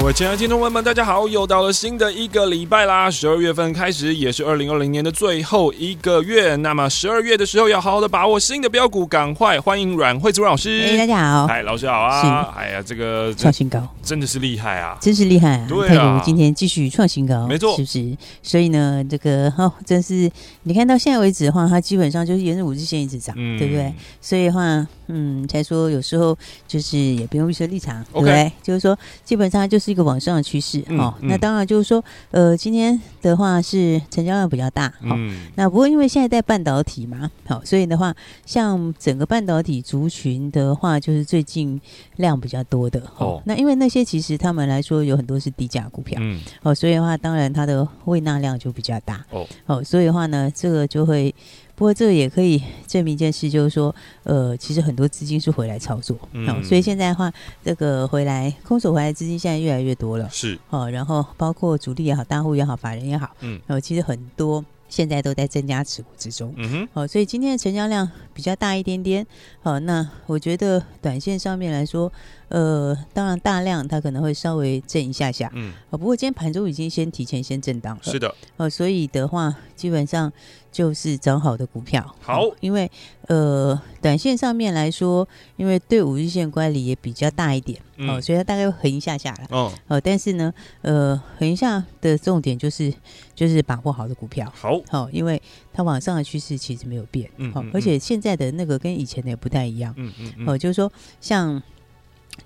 各位亲爱的听众朋友们，大家好！又到了新的一个礼拜啦，十二月份开始，也是二零二零年的最后一个月。那么十二月的时候，要好好的把握新的标股，赶快欢迎阮惠慈老师。哎，大家好，嗨，老师好啊！哎呀，这个创新高，真的是厉害啊！真是厉害啊！对啊，今天继续创新高，没错，是不是？所以呢，这个哦，真是你看到现在为止的话，它基本上就是沿着五日线一直涨，嗯、对不对？所以的话，嗯，才说有时候就是也不用预设立场.对不对？就是说，基本上就是一个往上的趋势。哦，那当然就是说，呃，今天的话是成交量比较大，好、嗯哦，那不过因为现在在半导体嘛，好、哦，所以的话，像整个半导体族群的话，就是最近量比较多的，哦，哦那因为那些其实他们来说有很多是低价股票，嗯，哦，所以的话，当然它的未纳量就比较大，哦，哦，所以的话呢，这个就会。不过这个也可以证明一件事，就是说，呃，其实很多资金是回来操作，嗯，哦，所以现在的话，这个回来空手回来资金现在越来越多了，是。哦，然后包括主力也好，大户也好，法人也好，嗯，然哦，其实很多。现在都在增加持股之中，嗯哼，好，所以今天的成交量比较大一点点，好，那我觉得短线上面来说，呃，当然大量它可能会稍微震一下下，嗯，不过今天盘中已经先提前先震荡了，是的，哦，所以的话基本上就是涨好的股票，好，因为呃，短线上面来说，因为对五日线乖离也比较大一点。哦、嗯，所以它大概会横一下下来。哦，哦，但是呢，呃，横一下的重点就是就是把握好的股票。好，好、哦，因为它往上的趋势其实没有变。嗯，好、哦，而且现在的那个跟以前的也不太一样。嗯嗯，嗯哦，就是说像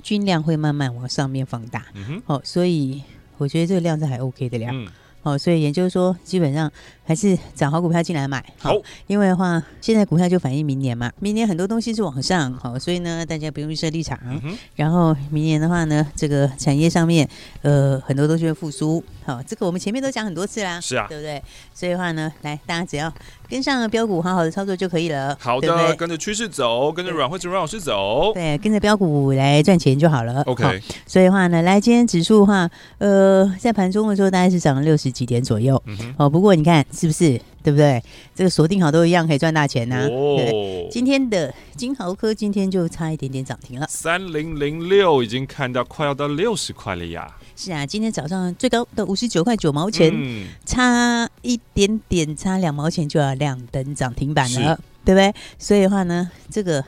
均量会慢慢往上面放大。嗯哼，哦，所以我觉得这个量是还 OK 的量。嗯，哦，所以也就是说，基本上。还是找好股票进来买好，好，因为的话，现在股票就反映明年嘛，明年很多东西是往上，好，所以呢，大家不用预设立场、嗯。然后明年的话呢，这个产业上面，呃，很多东西会复苏，好，这个我们前面都讲很多次啦，是啊，对不对？所以的话呢，来，大家只要跟上标股，好好的操作就可以了。好的，对对跟着趋势走，跟着阮惠慈阮老师走，对，跟着标股来赚钱就好了。OK，所以的话呢，来，今天指数的话，呃，在盘中的时候大概是涨了六十几点左右，嗯，哦，不过你看。是不是对不对？这个锁定好都一样可以赚大钱呐、啊哦。今天的金豪科今天就差一点点涨停了，三零零六已经看到快要到六十块了呀。是啊，今天早上最高的五十九块九毛钱、嗯，差一点点，差两毛钱就要亮灯涨停板了，对不对？所以的话呢，这个。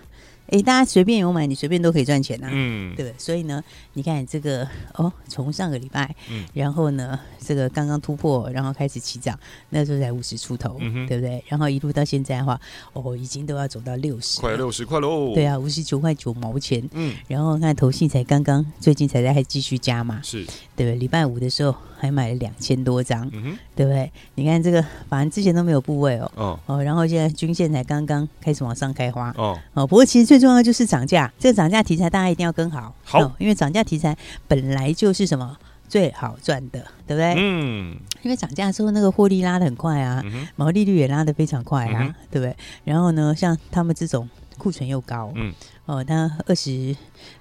哎，大家随便有买，你随便都可以赚钱呐、啊，嗯，对不对？所以呢，你看这个哦，从上个礼拜，嗯，然后呢，这个刚刚突破，然后开始起涨，那时候才五十出头、嗯，对不对？然后一路到现在的话，哦，已经都要走到六十，快六十块喽，对啊，五十九块九毛钱，嗯，然后看投信才刚刚最近才在还继续加嘛，是，对不对？礼拜五的时候还买了两千多张，嗯，对不对？你看这个，反正之前都没有部位哦，哦，哦然后现在均线才刚刚开始往上开花，哦，哦，不过其实最最重要的就是涨价，这个涨价题材大家一定要跟好，好，哦、因为涨价题材本来就是什么最好赚的，对不对？嗯，因为涨价之后那个获利拉的很快啊，嗯、毛利率也拉的非常快啊、嗯，对不对？然后呢，像他们这种库存又高，嗯，哦，他二十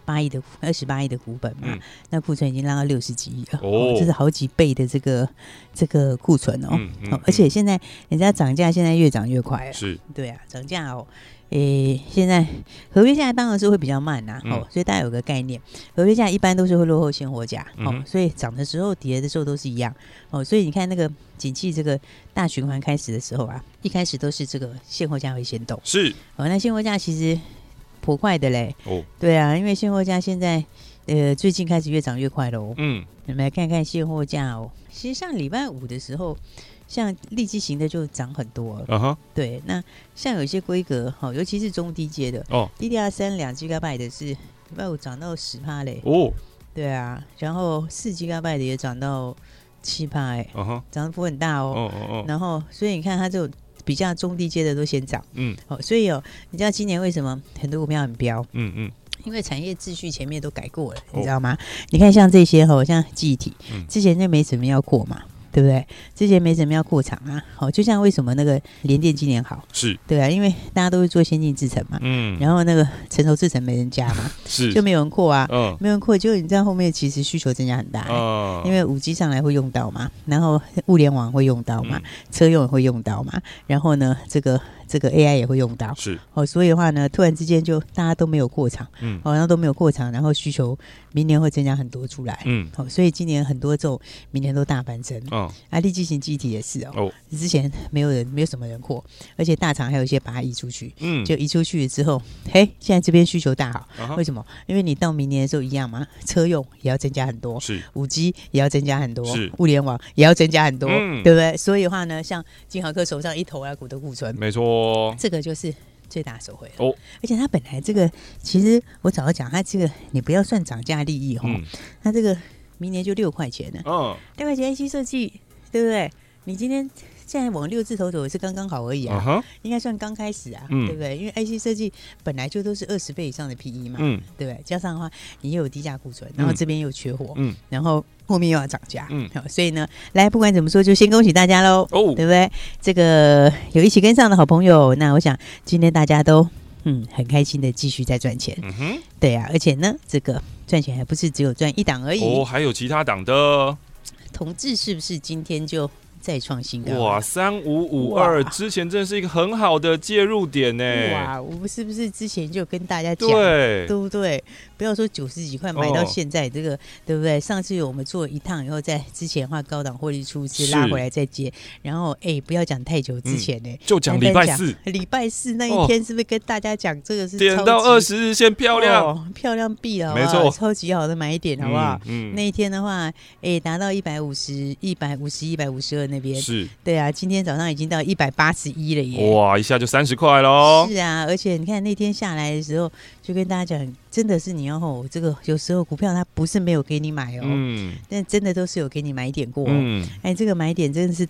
八亿的二十八亿的股本嘛，嗯、那库存已经拉到六十几亿了，哦，这是好几倍的这个这个库存哦，而且现在人家涨价现在越涨越快，是，对啊，涨价哦。诶、欸，现在合约价当然是会比较慢呐、啊嗯，哦，所以大家有个概念，合约价一般都是会落后现货价，哦、嗯，所以涨的时候、跌的时候都是一样，哦，所以你看那个景气这个大循环开始的时候啊，一开始都是这个现货价会先动，是，哦，那现货价其实颇快的嘞，哦，对啊，因为现货价现在呃最近开始越涨越快喽，嗯，我们来看看现货价哦，其实像礼拜五的时候。像立基型的就涨很多，嗯哼，对。那像有一些规格，哈，尤其是中低阶的哦，DDR 三两 G 的是礼拜五涨到十帕嘞，哦，对啊。然后四 G 的也涨到七趴，哎，嗯哼，涨幅很大哦，哦哦哦。然后所以你看它这种比较中低阶的都先涨，嗯，好，所以哦，你知道今年为什么很多股票很飙？嗯嗯。因为产业秩序前面都改过了，你知道吗？哦、你看像这些哈，像记忆体，之前就没怎么要扩嘛。对不对？之前没怎么要扩厂啊，好，就像为什么那个联电今年好，是对啊，因为大家都是做先进制程嘛，嗯，然后那个成熟制程没人加嘛，是就没有人扩啊，嗯，没有人扩，就你知道后面其实需求增加很大，欸，哦，因为五 G 上来会用到嘛，然后物联网会用到嘛，嗯，车用也会用到嘛，然后呢，这个。这个 AI 也会用到，是。哦，所以的话呢，突然之间就大家都没有过场，嗯，好像都没有过场，然后需求明年会增加很多出来，嗯，哦，所以今年很多这种明年都大翻身，哦，啊，立积型记忆体也是哦，哦，之前没有人，没有什么人扩，而且大厂还有一些把它移出去，嗯，就移出去之后，嘿，现在这边需求大好，啊、为什么？因为你到明年的时候一样嘛，车用也要增加很多，是。五 G 也要增加很多，是。物联网也要增加很多，嗯，对不对？所以的话呢，像金豪科手上一头啊股的库存，没错。哦，这个就是最大受惠哦，而且它本来这个，其实我早就讲，它这个你不要算涨价利益哈，它这个明年就六块钱了，嗯，六块钱 IC 设计，对不对？你今天现在往六字头走也是刚刚好而已啊，应该算刚开始啊，对不对？因为 IC 设计本来就都是二十倍以上的 PE 嘛，嗯，对不对？加上的话，你又有低价库存，然后这边又缺货，嗯，然后。后面又要涨价，嗯，好，所以呢，来，不管怎么说，就先恭喜大家喽，哦，对不对？这个有一起跟上的好朋友，那我想今天大家都嗯很开心的继续在赚钱，嗯哼，对呀，啊，而且呢，这个赚钱还不是只有赚一档而已，哦，还有其他档的，同志是不是今天就？再创新高哇！三五五二之前真的是一个很好的介入点呢。哇，我们是不是之前就跟大家讲，对，对不对？不要说九十几块买到现在这个，哦、对不对？上次我们做一趟以后，在之前的话高档获利出资拉回来再接，然后哎，不要讲太久之前呢，嗯、就讲礼拜四，礼拜四那一天是不是跟大家讲这个是点到二十日线漂亮、哦、漂亮币了，没错，超级好的买点，好不好？嗯，嗯那一天的话，哎，达到一百五十一百五十一百五十二那边。是。对啊，今天早上已经到一百八十一了耶！哇，一下就三十块喽！是啊，而且你看那天下来的时候，就跟大家讲，真的是你要吼这个，有时候股票它不是没有给你买哦，嗯，但真的都是有给你买点过，嗯，哎，这个买点真的是，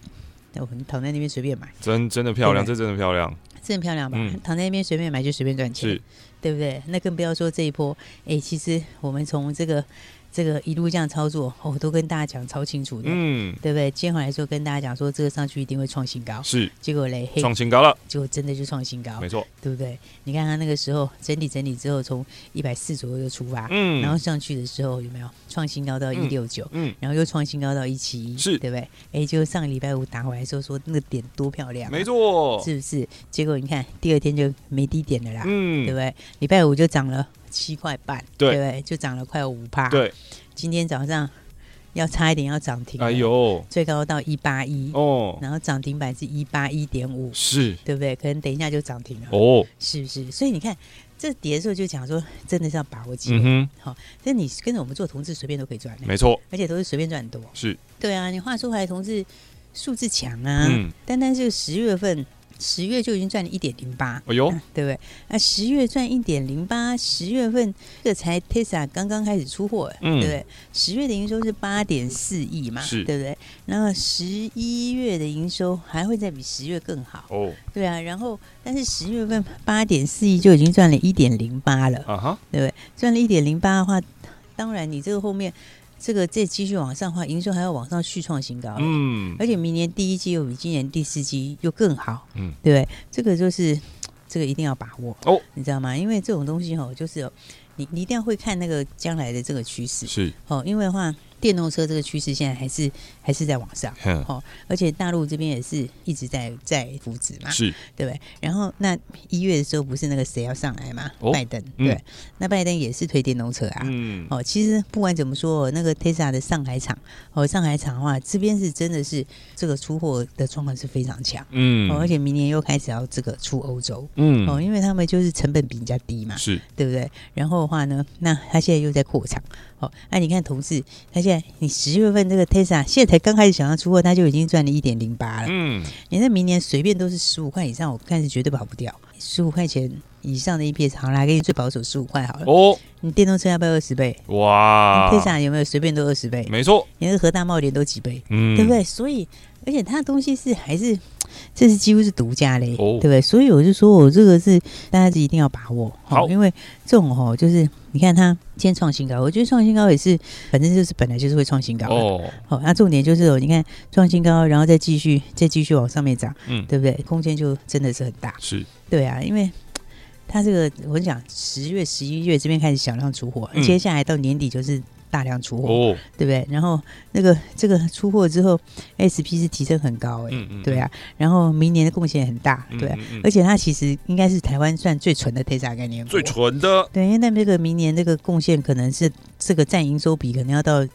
我们躺在那边随便买，真真的漂亮，这真的漂亮，真的漂亮吧？嗯，躺在那边随便买就随便赚钱，是，对不对？那更不要说这一波，哎，其实我们从这个。这个一路这样操作，我、哦、都跟大家讲超清楚的，嗯，对不对？今天回来说跟大家讲说，这个上去一定会创新高，是。结果嘞，创新高了，结果真的就创新高，没错，对不对？你看他那个时候整理整理之后，从一百四左右就出发，嗯，然后上去的时候有没有创新高到一六九，嗯，然后又创新高到一七一，是，对不对？哎，就上个礼拜五打回来时候说那个点多漂亮，没错，是不是？结果你看第二天就没低点了啦，嗯，对不对？礼拜五就涨了七块半，对，对不对？就涨了快五趴，对。今天早上要差一点要涨停，哎呦，最高到一八一哦，然后涨停板是一八一点五，是对不对？可能等一下就涨停了哦，是不是？所以你看这跌的时候就讲说，真的是要把握机会，嗯哼，好，那你跟着我们做同志随便都可以赚，没错，而且都是随便赚很多，是对啊。你话说回来，同志数字强啊，嗯，单单是十月份。十月就已经赚了一点零八，哎呦，对不对？那十月赚一点零八，十月份这才 Tesla 刚刚开始出货，嗯，对不对？十月的营收是八点四亿嘛，是，对不对？然后十一月的营收还会再比十月更好，哦，对啊。然后，但是十月份八点四亿就已经赚了一点零八了，啊哈，对不对？赚了一点零八的话，当然你这个后面。这个再继续往上的话，营收还要往上续创新高，嗯，而且明年第一季又比今年第四季又更好，嗯，对不对？这个就是这个一定要把握哦，你知道吗？因为这种东西哦，就是你你一定要会看那个将来的这个趋势，是哦，因为的话。电动车这个趋势现在还是还是在往上，哦，而且大陆这边也是一直在在扶持嘛，是，对不对？然后那一月的时候不是那个谁要上来嘛？哦、拜登，对，嗯、那拜登也是推电动车啊，嗯，哦，其实不管怎么说，那个 Tesla 的上海厂，哦，上海厂的话，这边是真的是这个出货的状况是非常强，嗯，哦，而且明年又开始要这个出欧洲，嗯，哦，因为他们就是成本比人家低嘛，是，对不对？然后的话呢，那他现在又在扩厂。好，那、啊、你看同事，他现在你十月份这个 Tesla 现在才刚开始想要出货，他就已经赚了一点零八了。嗯，你那明年随便都是十五块以上，我看是绝对跑不掉。十五块钱以上的 EPS，好来给你最保守十五块好了。哦，你电动车要不要二十倍？哇，Tesla 有没有随便都二十倍？没错，连个核大茂联都几倍，嗯，对不对？所以，而且它的东西是还是。这是几乎是独家嘞，哦、对不对？所以我就说我这个是大家是一定要把握好，因为这种哦，就是你看它今天创新高，我觉得创新高也是，反正就是本来就是会创新高哦。好，那重点就是哦，你看创新高，然后再继续再继续往上面涨，嗯，对不对？空间就真的是很大，是对啊，因为它这个我讲十月、十一月这边开始小量出货，嗯、接下来到年底就是。大量出货，哦、对不对？然后那个这个出货之后，SP 是提升很高，哎、嗯，嗯、对啊。然后明年的贡献很大，对、而且它其实应该是台湾算最纯的 Tesla 概念股，最纯的。对，因为那这个明年这个贡献可能是这个占营收比可能要到。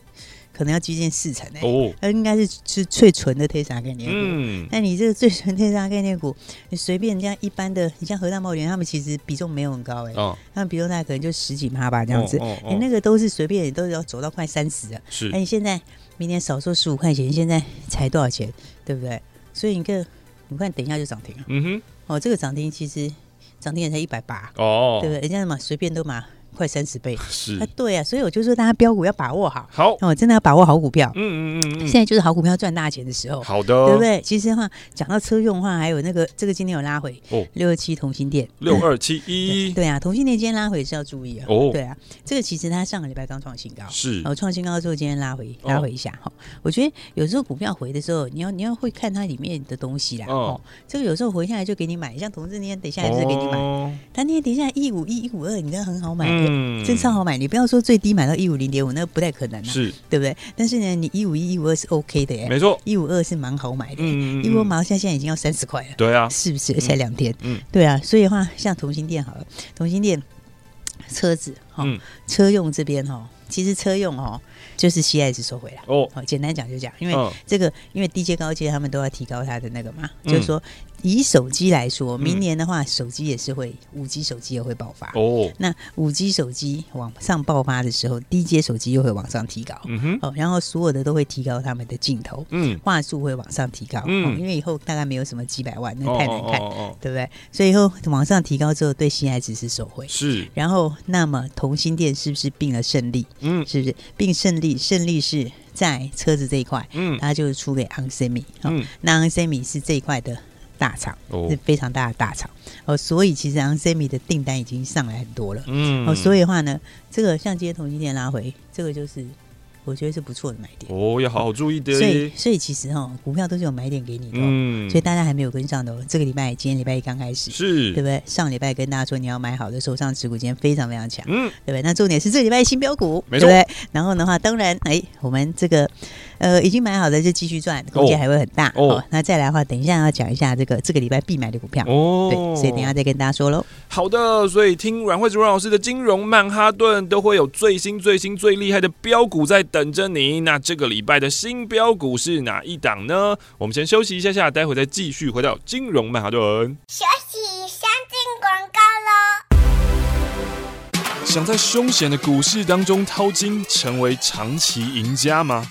可能要接近四成哎、欸，哦，它应该是是最纯的特斯拉概念股。嗯，那你这个最纯特斯拉概念股，你随便人家一般的，你像和大茂联，他们其实比重没有很高哎、欸。哦，他们比重大概可能就十几趴吧，这样子。你、哦哦哦欸、那个都是随便，也都要走到快三十了。是，那你现在明年少说十五块钱，现在才多少钱，对不对？所以你看，你看，等一下就涨停了。嗯哼，哦，这个涨停其实涨停也才一百八，哦，对不对？人家嘛随便都买。快三十倍。是。啊，对啊，所以我就说大家标股要把握好，好。哦，真的要把握好股票。嗯嗯嗯，现在就是好股票赚大钱的时候。好的，对不对？其实的话，讲到车用的话，还有那个这个今天有拉回哦，六二七同心店，六二七一，对啊，同心店今天拉回是要注意啊。哦，对啊，这个其实它上个礼拜刚创新高，是。哦，创新高之后今天拉回拉回一下哈。我觉得有时候股票回的时候，你要你要会看它里面的东西啦。哦，这个有时候回下来就给你买，像同志那天等下来就是给你买，他那天等下一五一一五二，你看很好买，嗯，真超好买。你不要说最低买到一五零点五，那不太可能，是对不对？但是呢，你一五一、一五二是 OK 的耶，没错，一五二是蛮好买的。嗯嗯，一五二马上现在已经要三十块了，对啊，是不是？才两天，嗯，对啊，所以的话，像同心店好了，同心店车子哈，车用这边哈，其实车用哦，就是 CIS 收回来哦。简单讲就讲，因为这个，因为低阶高阶他们都要提高它的那个嘛，就是说。以手机来说，明年的话，手机也是会五 G 手机也会爆发哦。那五 G 手机往上爆发的时候，低阶手机又会往上提高。嗯哼。哦，然后所有的都会提高他们的镜头，嗯，画素会往上提高。嗯。因为以后大概没有什么几百万，那太难看，对不对？所以以后往上提高之后，对新爱只是手绘。是。然后，那么同心店是不是并了胜利？嗯，是不是并胜利？胜利是在车子这一块，嗯，它就是出给 ON Semi。嗯。那 ON Semi 是这一块的。大厂是非常大的大厂哦，所以其实 ON Semi 的订单已经上来很多了，嗯，哦，所以的话呢，这个像今天同欣电拉回，这个就是。我觉得是不错的买点哦，要好好注意的。所以，所以其实哈，股票都是有买点给你的。嗯，所以大家还没有跟上的，这个礼拜，今天礼拜一刚开始，是，对不对？上礼拜跟大家说你要买好的手上持股，今天非常非常强，嗯，对不对？那重点是这礼拜新标股，没错。对，然后的话，当然，哎，我们这个呃已经买好的就继续赚，空间还会很大哦。那再来的话，等一下要讲一下这个这个礼拜必买的股票哦。对，所以等一下再跟大家说喽。好的，所以听阮惠子阮老师的金融曼哈顿都会有最新最新最厉害的标股在等着你。那这个礼拜的新标股是哪一档呢？我们先休息一下下，待会再继续回到金融曼哈顿。休息，先进广告喽。想在凶险的股市当中淘金，成为长期赢家吗？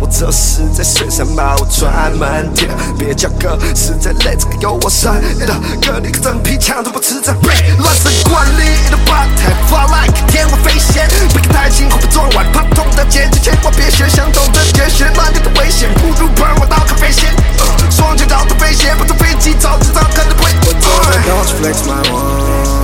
我这是在水上把我赚满天，别叫哥，实在累，这个有我山的哥，你个真皮枪都不吃这背，乱神管理的吧台，fly like 天外飞仙，不要太轻，会被撞歪，怕痛的姐姐千万别学，相同的绝学，乱流的危险，不如喷我刀咖啡线，双脚找的飞鞋，不坐飞机早知道可能会。Don't flex my one,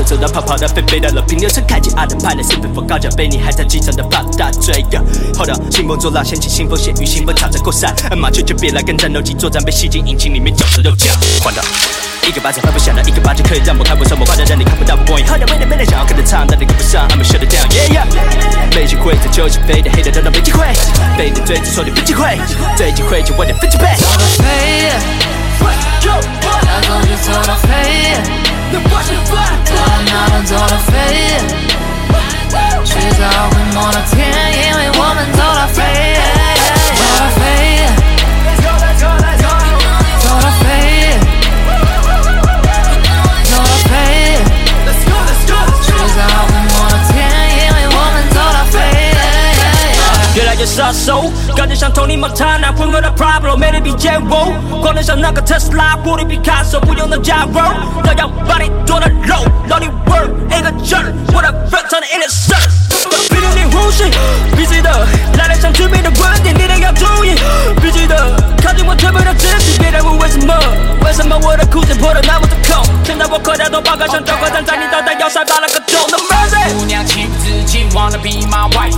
走到跑跑的飞飞的了，平流车开进阿登派的四分风高脚杯，你还在机场的放大嘴。Hold up，兴风作浪，掀起腥风血雨，兴奋朝着扩散。马雀就别来跟战斗机作战，被吸进引擎里面，脚趾肉酱。换到一个巴掌拍不响的，一个巴掌可以让我看不上，我画的让你看不到。Boy，喝点没点没点想要跟着唱，但你跟不上，I'ma shut it down，yeah yeah。没机会在球场飞的黑的等到没机会，飞的嘴子说你没机会，最机会就我点分机会。走到飞，要走就走到飞。走到哪都走到飞，迟早会摸到天，因为我们走到飞，走到飞，走到飞，走到飞，迟早会摸到天，因为我们走到飞，越来越杀手，感觉像 Tony Montana，混合的 Pablo，魅力比剑王，光能像那个特斯拉，活力比卡索，不用的加油，都要把你。做的肉，让你 work 一个劲儿，我的 friend 唱的 in the sun，逼着你呼吸，必须的，来点像致命的观点，你得要注意，必须的，靠近我特别的自己，别再问为什么，为什么我的裤子破的那么的空，现在我口袋都爆开，像交关站在你脑袋要塞爆了个洞，No mercy，姑娘情不自禁，wanna be my wife，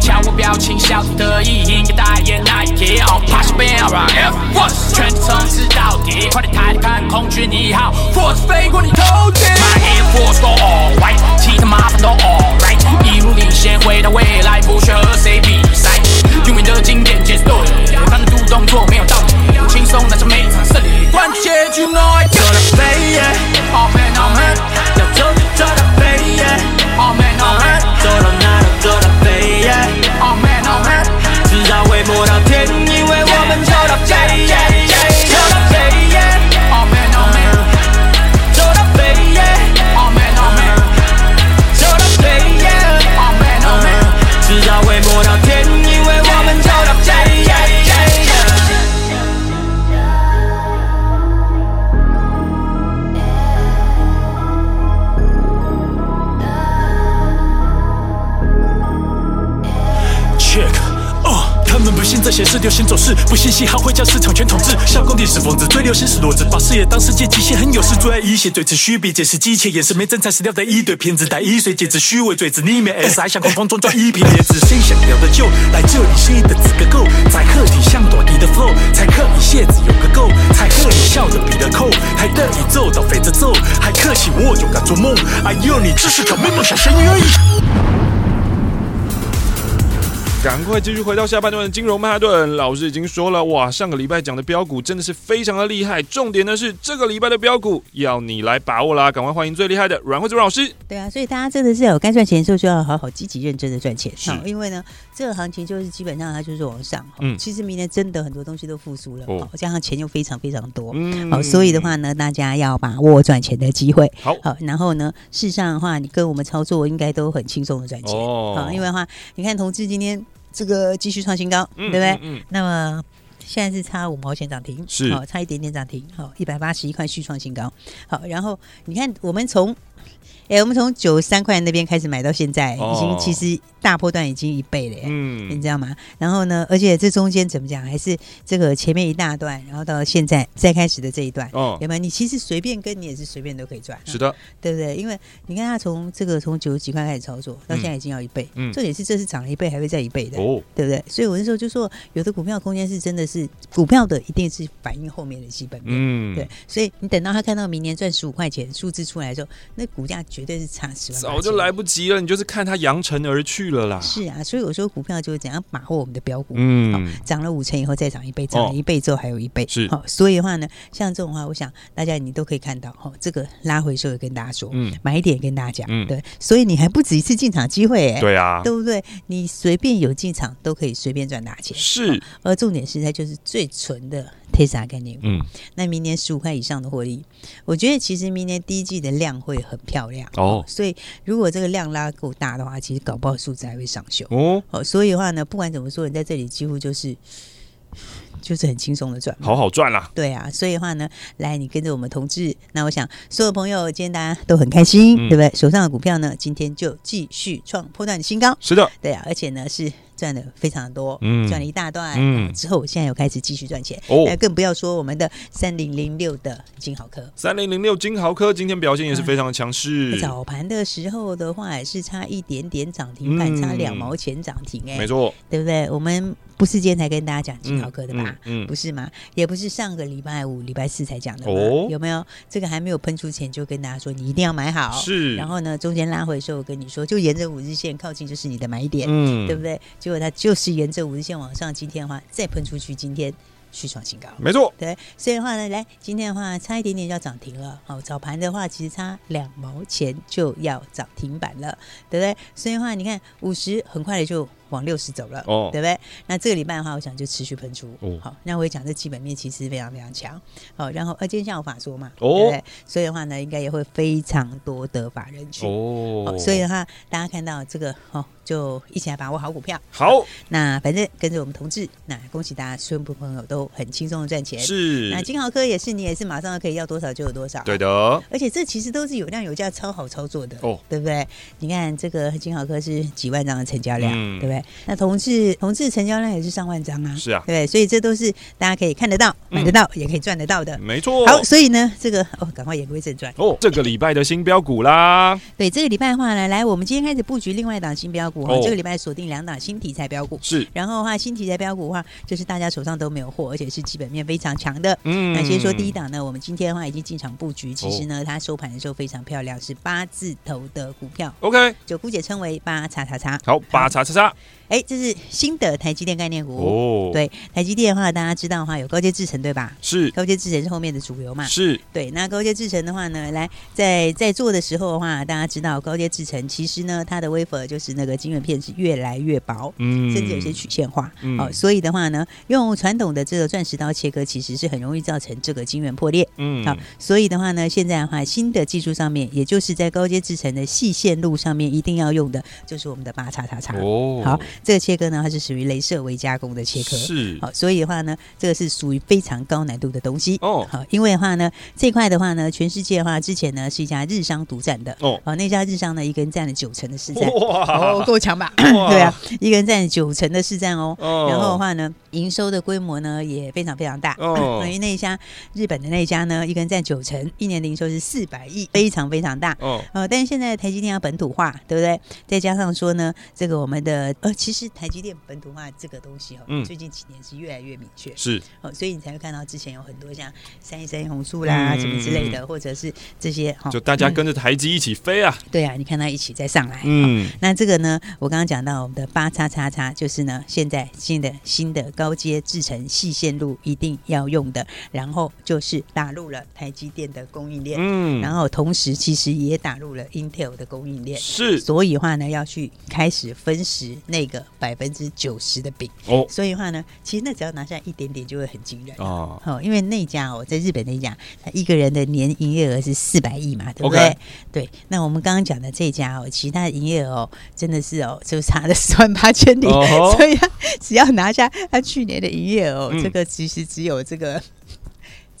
瞧我表情笑得得意，应该代言 Nike，on pass me around Air Force，全程吃到底，快点抬头看空军一号，Force 飞过你头顶。My Air Force go all white，其他麻烦都 all right，一路领先回到未来，不需和谁比赛，永远的经典节奏，我看得懂动作没有道理，轻松拿下每场胜利，关键就 know I got it baby Oh man oh man，视野当世界极限很有事，最爱一些最持续，比解释机械，也是没真材实料的一堆骗子，带一岁戒指虚伪，嘴子里面 S I 像狂风中转一瓶叶子，谁想要的就来这里，谁的资格够？才客体像短笛的 flow，才可以鞋子有个够，才可以笑着比的扣，还得以走到飞着走，还可惜我就敢做梦，哎呦，你只是条没梦想生育而已。赶快继续回到下半段的金融曼哈顿。老师已经说了，哇，上个礼拜讲的标股真的是非常的厉害。重点呢是这个礼拜的标股要你来把握啦！赶快欢迎最厉害的阮慧珠老师。对啊，所以大家真的是有该赚钱的时候就要好好积极认真的赚钱。好，因为呢，这个行情就是基本上它就是往上。嗯，其实明年真的很多东西都复苏了，好，加上钱又非常非常多。嗯，好，所以的话呢，大家要把握赚钱的机会。好，好，然后呢，事实上的话，你跟我们操作应该都很轻松的赚钱。哦，好，因为的话，你看同志今天。这个继续创新高，对不对？嗯，那么现在是差五毛钱涨停，是好，差一点点涨停，好，一百八十一块续创新高，好，然后你看我们从。哎，我们从九十三块那边开始买到现在，已经其实大波段已经一倍了耶，嗯，你知道吗？然后呢，而且这中间怎么讲，还是这个前面一大段，然后到现在再开始的这一段，哦，有没有？你其实随便跟，你也是随便都可以赚，是的，对不对？因为你看他从这个从九十几块开始操作，到现在已经要一倍，嗯，重点是这是涨了一倍，还会再一倍的，哦，对不对？所以我那时候就说，有的股票空间是真的是股票的，一定是反映后面的基本面，嗯，对。所以你等到他看到明年赚十五块钱数字出来的时候，那股价绝对是差十万。早就来不及了，你就是看它扬尘而去了啦。是啊，所以我说股票就是怎样把握我们的标股。嗯，涨了五成以后再涨一倍，涨了一倍之后还有一倍。是，好，所以的话呢，像这种话，我想大家你都可以看到，哈，这个拉回时候跟大家说，嗯，买点跟大家讲，嗯，对，所以你还不止一次进场机会，哎，对啊，对不对？你随便有进场都可以随便赚大钱。是，而重点是它就是最纯的。Tesla 概念股，嗯，那明年十五块以上的获利，我觉得其实明年第一季的量会很漂亮哦，所以如果这个量拉够大的话，其实搞不好数字还会上修哦。哦，所以的话呢，不管怎么说，你在这里几乎就是就是很轻松的赚，好好赚啦。对啊，所以的话呢，来你跟着我们同志，那我想所有朋友今天大家都很开心，嗯、对不对？手上的股票呢，今天就继续创破段的新高，是的，对啊，而且呢是。赚的非常多，嗯，赚了一大段，嗯，之后现在又开始继续赚钱，哦，更不要说我们的三零零六的金豪科，三零零六金豪科今天表现也是非常的强势，早盘的时候的话也是差一点点涨停板，差两毛钱涨停，哎，没错，对不对？我们不是今天才跟大家讲金豪哥的吧？嗯，不是吗？也不是上个礼拜五、礼拜四才讲的哦，有没有？这个还没有喷出前就跟大家说，你一定要买好，是，然后呢，中间拉回的时候我跟你说，就沿着五日线靠近就是你的买点，嗯，对不对？结果它就是沿着五日线往上，今天的话再喷出去，今天续创新高，没错。对，所以的话呢，来今天的话差一点点就要涨停了。好，早盘的话其实差两毛钱就要涨停板了，对不对？所以的话，你看五十很快的就。往六十走了，哦，对不对？那这个礼拜的话，我想就持续喷出。哦，好，那我也讲这基本面其实非常非常强。好，然后呃，今天下午法说嘛，哦，对不对？所以的话呢，应该也会非常多的法人群。哦，所以的话，大家看到这个哦，就一起来把握好股票。好，那反正跟着我们同志，那恭喜大家，全部朋友都很轻松的赚钱。是，那金豪科也是，你也是马上可以要多少就有多少。对的，而且这其实都是有量有价，超好操作的。哦，对不对？你看这个金豪科是几万张的成交量，嗯、对不对？那同志。同志成交量也是上万张啊，是啊，对，所以这都是大家可以看得到、买得到，也可以赚得到的，没错。好，所以呢，这个哦，赶快言归正传哦，这个礼拜的新标股啦，对，这个礼拜的话呢，来，我们今天开始布局另外一档新标股哈，这个礼拜锁定两档新题材标股，是，然后的话，新题材标股的话，就是大家手上都没有货，而且是基本面非常强的。嗯，那先说第一档呢，我们今天的话已经进场布局，其实呢，它收盘的时候非常漂亮，是八字头的股票，OK，九姑姐称为八叉叉叉，好，八叉叉叉。哎，这是新的台积电概念股哦。对，台积电的话，大家知道的话，有高阶制程对吧？是，高阶制程是后面的主流嘛？是。对，那高阶制程的话呢，来在在做的时候的话，大家知道高阶制程其实呢，它的 wafer 就是那个晶圆片是越来越薄，嗯，甚至有些曲线化，嗯，哦，所以的话呢，用传统的这个钻石刀切割，其实是很容易造成这个晶圆破裂，嗯，好，所以的话呢，现在的话，新的技术上面，也就是在高阶制程的细线路上面，一定要用的就是我们的八叉叉叉哦，好。这个切割呢，它是属于镭射微加工的切割，是好，所以的话呢，这个是属于非常高难度的东西哦。好，因为的话呢，这块的话呢，全世界的话，之前呢是一家日商独占的哦。好，那家日商呢，一个人占了九成的市占，哇，够强吧？对啊，一个人占九成的市占哦。哦，然后的话呢，营收的规模呢也非常非常大哦。等于那一家日本的那一家呢，一个人占九成，一年的营收是四百亿，非常非常大哦。呃，但是现在台积电要本土化，对不对？再加上说呢，这个我们的呃，其实台积电本土化这个东西哈，最近几年是越来越明确，是。哦，所以你才会看到之前有很多像三一三一红树啦什么之类的，或者是这些哈，就大家跟着台积一起飞啊。对啊，你看它一起再上来。嗯，那这个呢，我刚刚讲到我们的八叉叉叉，就是呢，现在新的新的高阶制程细线路一定要用的，然后就是打入了台积电的供应链，嗯，然后同时其实也打入了 Intel 的供应链，是，所以话呢要去开始分时。那个百分之九十的饼哦。所以的话呢，其实那只要拿下一点点就会很惊人哦。哦，因为那家哦，在日本那家，他一个人的年营业额是四百亿嘛，对不对.对。那我们刚刚讲的这家哦，其他的营业额哦，真的是哦，就差了十万八千里。哦、所以他只要拿下他去年的营业额哦，嗯、这个其实只有这个。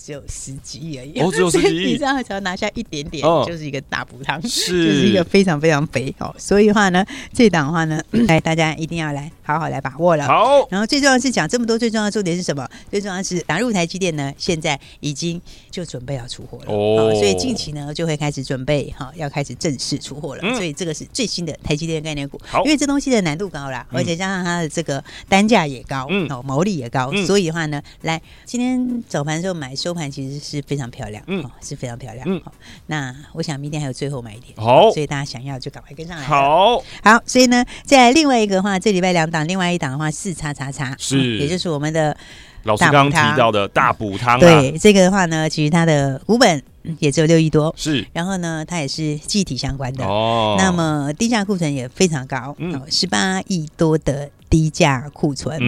只有十几亿而已，哦，只有十几亿，你这样只要拿下一点点，就是一个大补汤，是，就是一个非常非常肥哦。所以的话呢，这档的话呢，哎，大家一定要来好好来把握了。好，然后最重要的是讲这么多，最重要的重点是什么？最重要的是打入台积电呢，现在已经就准备要出货了哦，所以近期呢就会开始准备哈，要开始正式出货了。所以这个是最新的台积电概念股，因为这东西的难度高啦，而且加上它的这个单价也高，哦，毛利也高，所以的话呢，来今天早盘的时候买收。盘其实是非常漂亮，嗯，是非常漂亮，嗯，那我想明天还有最后买一点，好，所以大家想要就赶快跟上来，好，好，所以呢，在另外一个的话，这礼拜两档，另外一档的话四叉叉叉，是，也就是我们的老师刚刚提到的大补汤，对，这个的话呢，其实它的股本也只有六亿多，是，然后呢，它也是记忆体相关的，哦，那么低价库存也非常高，嗯，十八亿多的。低价库存，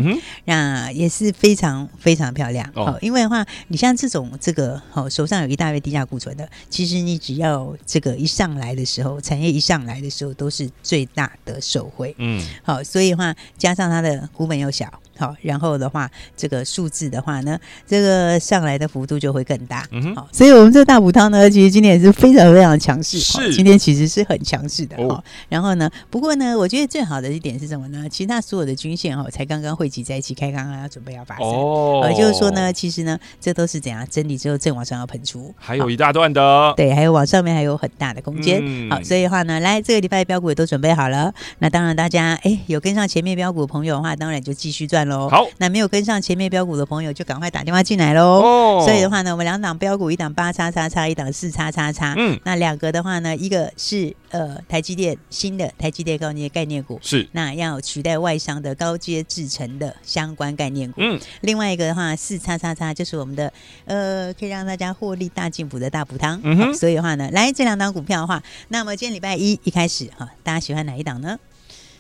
那也是非常非常漂亮哦。因为的话，你像这种这个哦，手上有一大堆低价库存的，其实你只要这个一上来的时候，产业一上来的时候，都是最大的受惠。嗯，好，所以的话，加上它的股本又小。好，然后的话，这个数字的话呢，这个上来的幅度就会更大。嗯，好，所以我们这个大补汤呢，其实今天也是非常非常强势。是，今天其实是很强势的。哦，然后呢，不过呢，我觉得最好的一点是什么呢？其他所有的均线哈，才刚刚汇集在一起，开刚刚要准备要发生。哦，也就是说呢，其实呢，这都是怎样整理之后正往上要喷出，还有一大段的。对，还有往上面还有很大的空间。嗯、好，所以的话呢，来这个礼拜的标股也都准备好了。那当然，大家哎有跟上前面标股朋友的话，当然就继续赚。好，那没有跟上前面标股的朋友，就赶快打电话进来喽。哦，所以的话呢，我们两档标股，一档八叉叉叉，一档四叉叉叉。嗯，那两个的话呢，一个是呃台积电新的台积电高阶概念股，是那要取代外商的高阶制成的相关概念股。嗯，另外一个的话，四叉叉叉就是我们的呃可以让大家获利大进补的大补汤。嗯哼，所以的话呢，来这两档股票的话，那么今天礼拜一一开始哈，大家喜欢哪一档呢？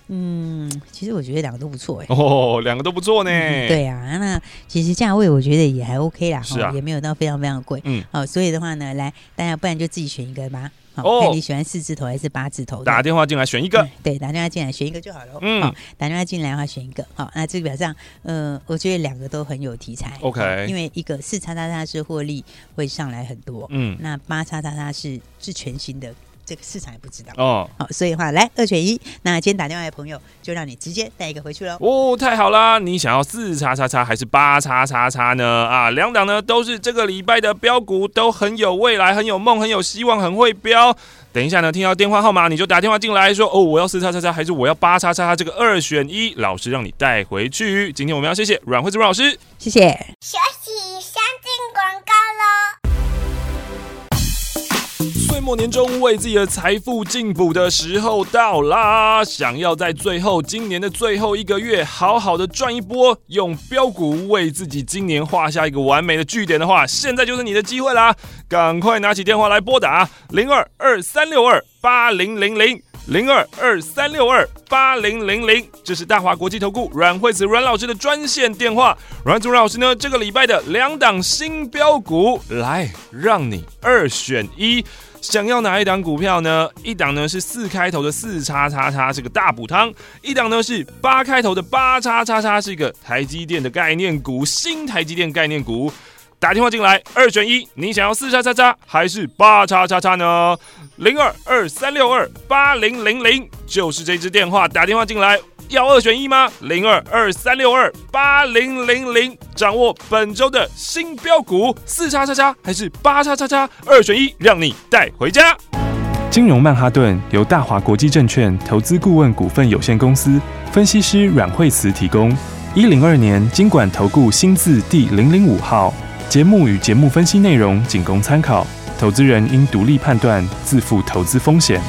嗯，其实我觉得两个都不错哎。哦，两个都不错呢。嗯、对啊，那其实价位我觉得也还 OK 啦，是啊，也没有到非常非常贵。嗯，好，所以的话呢，来大家不然就自己选一个吧。好，哦、看你喜欢四字头还是八字头？打电话进来选一个。嗯、对，打电话进来选一个就好了。嗯，好，打电话进来的话选一个。好，那这个表上，呃，我觉得两个都很有题材。OK，因为一个四叉叉叉是获利会上来很多。嗯，那八叉叉叉是是全新的。这个市场也不知道哦，好，所以的话来二选一，那今天打电话的朋友就让你直接带一个回去喽。哦，太好啦！你想要四叉叉叉还是八叉叉叉呢？啊，两档呢都是这个礼拜的标股，都很有未来，很有梦，很有希望，很会飙。等一下呢，听到电话号码你就打电话进来说哦，我要四叉叉叉还是我要八叉叉叉？这个二选一，老师让你带回去。今天我们要谢谢阮惠子阮老师，谢谢。末年终，为自己的财富进补的时候到啦！想要在最后今年的最后一个月好好的赚一波，用标股为自己今年画下一个完美的句点的话，现在就是你的机会啦！赶快拿起电话来拨打零二二三六二八零零零零二二三六二八零零零，这是大华国际投顾阮惠子阮老师的专线电话。阮主任老师呢，这个礼拜的两档新标股，来让你二选一。想要哪一档股票呢？一档呢是四开头的四叉叉叉，是个大补汤；一档呢是八开头的八叉叉叉，是一个台积电的概念股，新台积电概念股。打电话进来，二选一，你想要四叉叉叉还是八叉叉叉呢？零二二三六二八零零零，就是这支电话，打电话进来。要二选一吗？零二二三六二八零零零，掌握本周的新标股，四叉叉叉还是八叉叉叉？二选一，让你带回家。金融曼哈顿由大华国际证券投资顾问股份有限公司分析师阮惠慈提供。一零二年金管投顾新字第零零五号。节目与节目分析内容仅供参考，投资人应独立判断，自负投资风险。